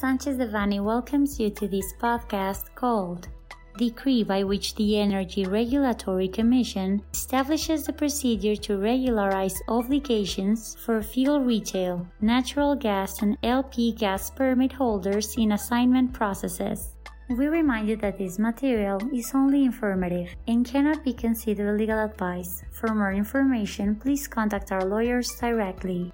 Sanchez Devanny welcomes you to this podcast called Decree by which the Energy Regulatory Commission establishes the procedure to regularize obligations for fuel retail, natural gas, and LP gas permit holders in assignment processes. We remind you that this material is only informative and cannot be considered legal advice. For more information, please contact our lawyers directly.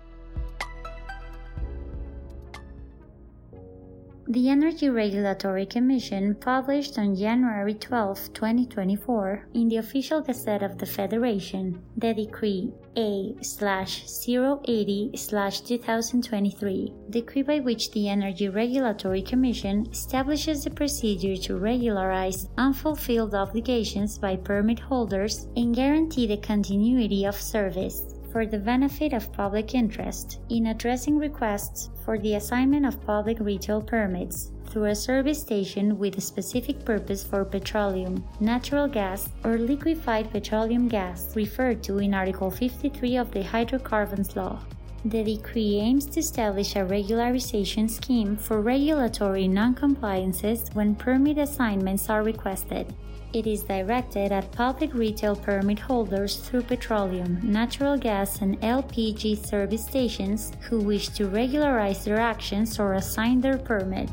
The Energy Regulatory Commission published on January 12, 2024, in the official Gazette of the Federation, the Decree A/080/2023, decree by which the Energy Regulatory Commission establishes the procedure to regularize unfulfilled obligations by permit holders and guarantee the continuity of service for the benefit of public interest in addressing requests for the assignment of public retail permits through a service station with a specific purpose for petroleum, natural gas, or liquefied petroleum gas referred to in Article 53 of the Hydrocarbons Law. The decree aims to establish a regularization scheme for regulatory non-compliances when permit assignments are requested it is directed at public retail permit holders through petroleum, natural gas, and LPG service stations who wish to regularize their actions or assign their permit.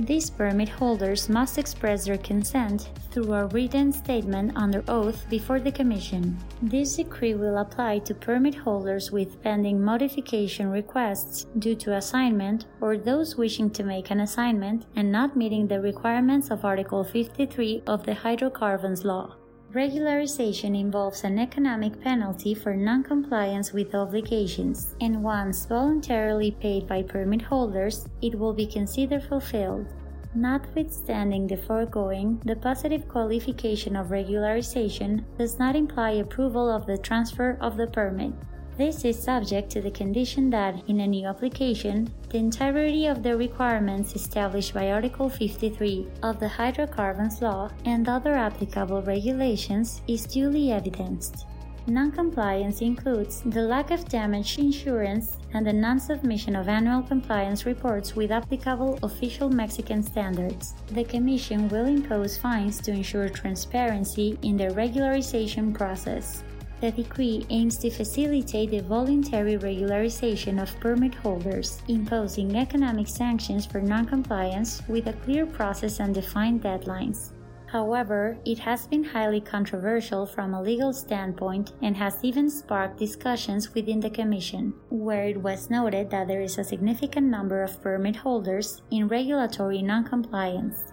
These permit holders must express their consent through a written statement under oath before the Commission. This decree will apply to permit holders with pending modification requests due to assignment or those wishing to make an assignment and not meeting the requirements of Article 53 of the Hydrocarbons Law. Regularization involves an economic penalty for noncompliance with obligations, and once voluntarily paid by permit holders, it will be considered fulfilled. Notwithstanding the foregoing, the positive qualification of regularization does not imply approval of the transfer of the permit. This is subject to the condition that, in a new application, the entirety of the requirements established by Article 53 of the Hydrocarbons Law and other applicable regulations is duly evidenced. Noncompliance includes the lack of damage insurance and the non submission of annual compliance reports with applicable official Mexican standards. The Commission will impose fines to ensure transparency in the regularization process. The decree aims to facilitate the voluntary regularization of permit holders, imposing economic sanctions for noncompliance with a clear process and defined deadlines. However, it has been highly controversial from a legal standpoint and has even sparked discussions within the Commission, where it was noted that there is a significant number of permit holders in regulatory noncompliance.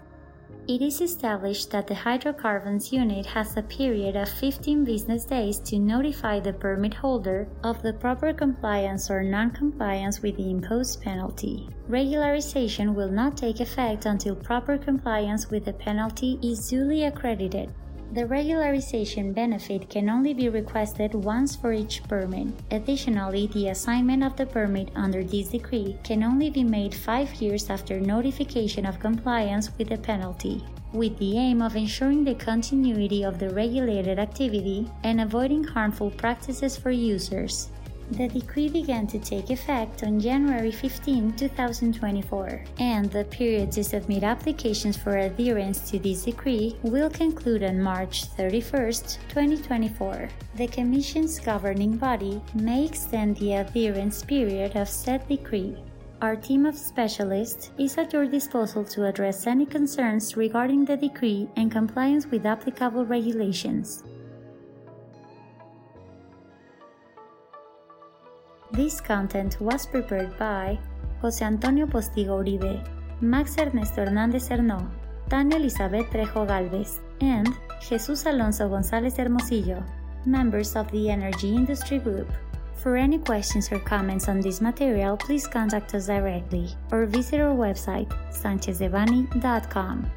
It is established that the hydrocarbons unit has a period of 15 business days to notify the permit holder of the proper compliance or non-compliance with the imposed penalty. Regularization will not take effect until proper compliance with the penalty is duly accredited. The regularization benefit can only be requested once for each permit. Additionally, the assignment of the permit under this decree can only be made five years after notification of compliance with the penalty, with the aim of ensuring the continuity of the regulated activity and avoiding harmful practices for users. The decree began to take effect on January 15, 2024, and the period to submit applications for adherence to this decree will conclude on March 31, 2024. The Commission's governing body may extend the adherence period of said decree. Our team of specialists is at your disposal to address any concerns regarding the decree and compliance with applicable regulations. This content was prepared by José Antonio Postigo Uribe, Max Ernesto Hernández Hernó, Tania Elizabeth Trejo Galvez, and Jesús Alonso González Hermosillo, members of the Energy Industry Group. For any questions or comments on this material, please contact us directly or visit our website, sanchezdevanny.com.